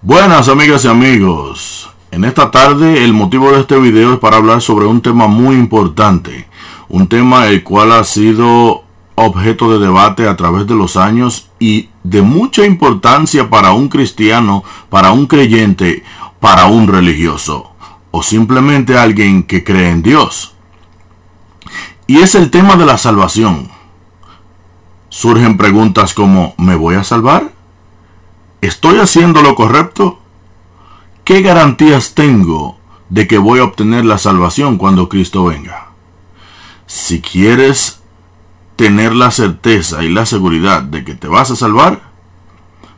Buenas amigas y amigos. En esta tarde el motivo de este video es para hablar sobre un tema muy importante. Un tema el cual ha sido objeto de debate a través de los años y de mucha importancia para un cristiano, para un creyente, para un religioso o simplemente alguien que cree en Dios. Y es el tema de la salvación. Surgen preguntas como ¿me voy a salvar? ¿Estoy haciendo lo correcto? ¿Qué garantías tengo de que voy a obtener la salvación cuando Cristo venga? Si quieres tener la certeza y la seguridad de que te vas a salvar,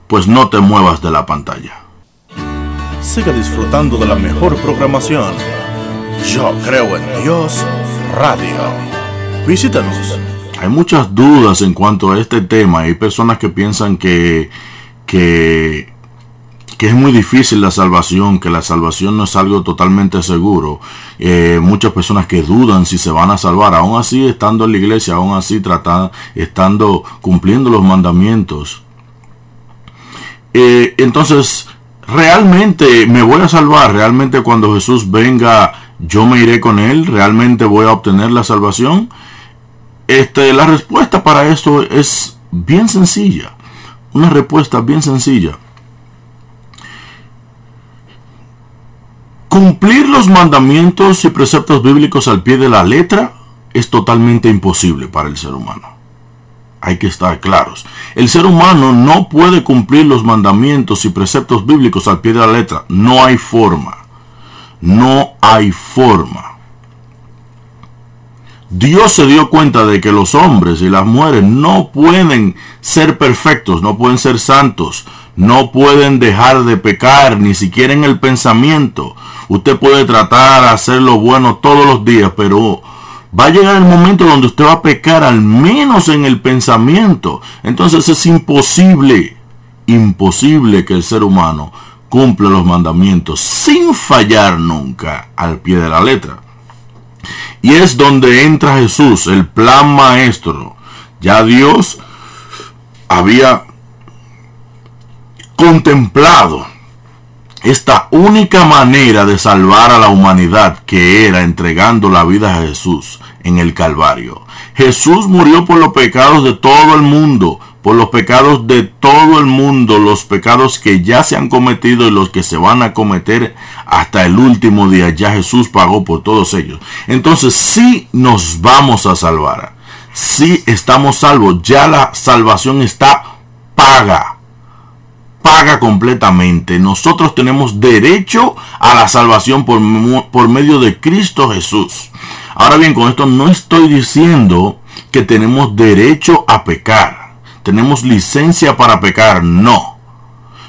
pues no te muevas de la pantalla. Siga disfrutando de la mejor programación. Yo creo en Dios Radio. Visítanos. Hay muchas dudas en cuanto a este tema. Hay personas que piensan que, que, que es muy difícil la salvación, que la salvación no es algo totalmente seguro. Eh, muchas personas que dudan si se van a salvar, aún así estando en la iglesia, aún así tratando, estando cumpliendo los mandamientos. Eh, entonces, realmente me voy a salvar, realmente cuando Jesús venga, yo me iré con él, realmente voy a obtener la salvación. Este, la respuesta para esto es bien sencilla. Una respuesta bien sencilla. Cumplir los mandamientos y preceptos bíblicos al pie de la letra es totalmente imposible para el ser humano. Hay que estar claros. El ser humano no puede cumplir los mandamientos y preceptos bíblicos al pie de la letra. No hay forma. No hay forma. Dios se dio cuenta de que los hombres y las mujeres no pueden ser perfectos, no pueden ser santos, no pueden dejar de pecar, ni siquiera en el pensamiento. Usted puede tratar de hacer lo bueno todos los días, pero va a llegar el momento donde usted va a pecar al menos en el pensamiento. Entonces es imposible, imposible que el ser humano cumpla los mandamientos sin fallar nunca al pie de la letra. Y es donde entra Jesús, el plan maestro. Ya Dios había contemplado esta única manera de salvar a la humanidad que era entregando la vida a Jesús en el Calvario. Jesús murió por los pecados de todo el mundo, por los pecados de todo el mundo, los pecados que ya se han cometido y los que se van a cometer hasta el último día. Ya Jesús pagó por todos ellos. Entonces sí nos vamos a salvar. Sí estamos salvos. Ya la salvación está paga. Paga completamente. Nosotros tenemos derecho a la salvación por, por medio de Cristo Jesús. Ahora bien, con esto no estoy diciendo que tenemos derecho a pecar tenemos licencia para pecar. No.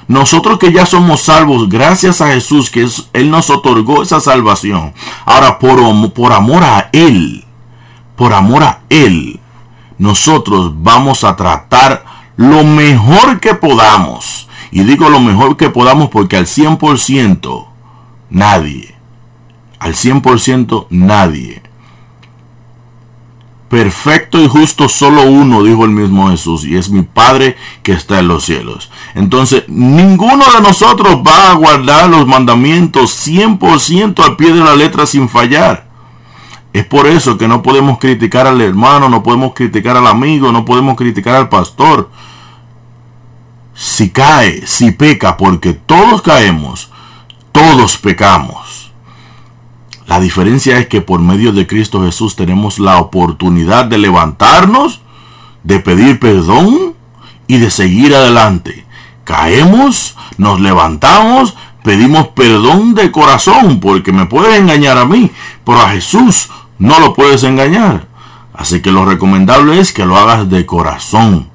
Nosotros que ya somos salvos gracias a Jesús, que Él nos otorgó esa salvación. Ahora, por, amor a Él, por amor a Él, nosotros vamos a tratar lo mejor que podamos. Y digo lo mejor que podamos porque al 100% nadie, al 100% nadie Perfecto y justo solo uno, dijo el mismo Jesús, y es mi Padre que está en los cielos. Entonces, ninguno de nosotros va a guardar los mandamientos 100% al pie de la letra sin fallar. Es por eso que no podemos criticar al hermano, no podemos criticar al amigo, no podemos criticar al pastor. Si cae, si peca, porque todos caemos, todos pecamos. La diferencia es que por medio de Cristo Jesús tenemos la oportunidad de levantarnos, de pedir perdón y de seguir adelante. Caemos, nos levantamos, pedimos perdón de corazón, porque me puedes engañar a mí, pero a Jesús no lo puedes engañar. Así que lo recomendable es que lo hagas de corazón.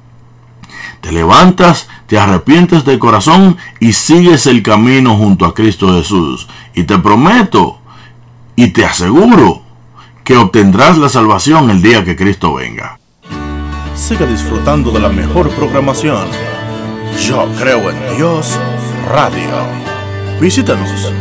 Te levantas, te arrepientes de corazón y sigues el camino junto a Cristo Jesús. Y te prometo y te aseguro que obtendrás la salvación el día que Cristo venga. Siga disfrutando de la mejor programación. Yo creo en Dios Radio. Visítanos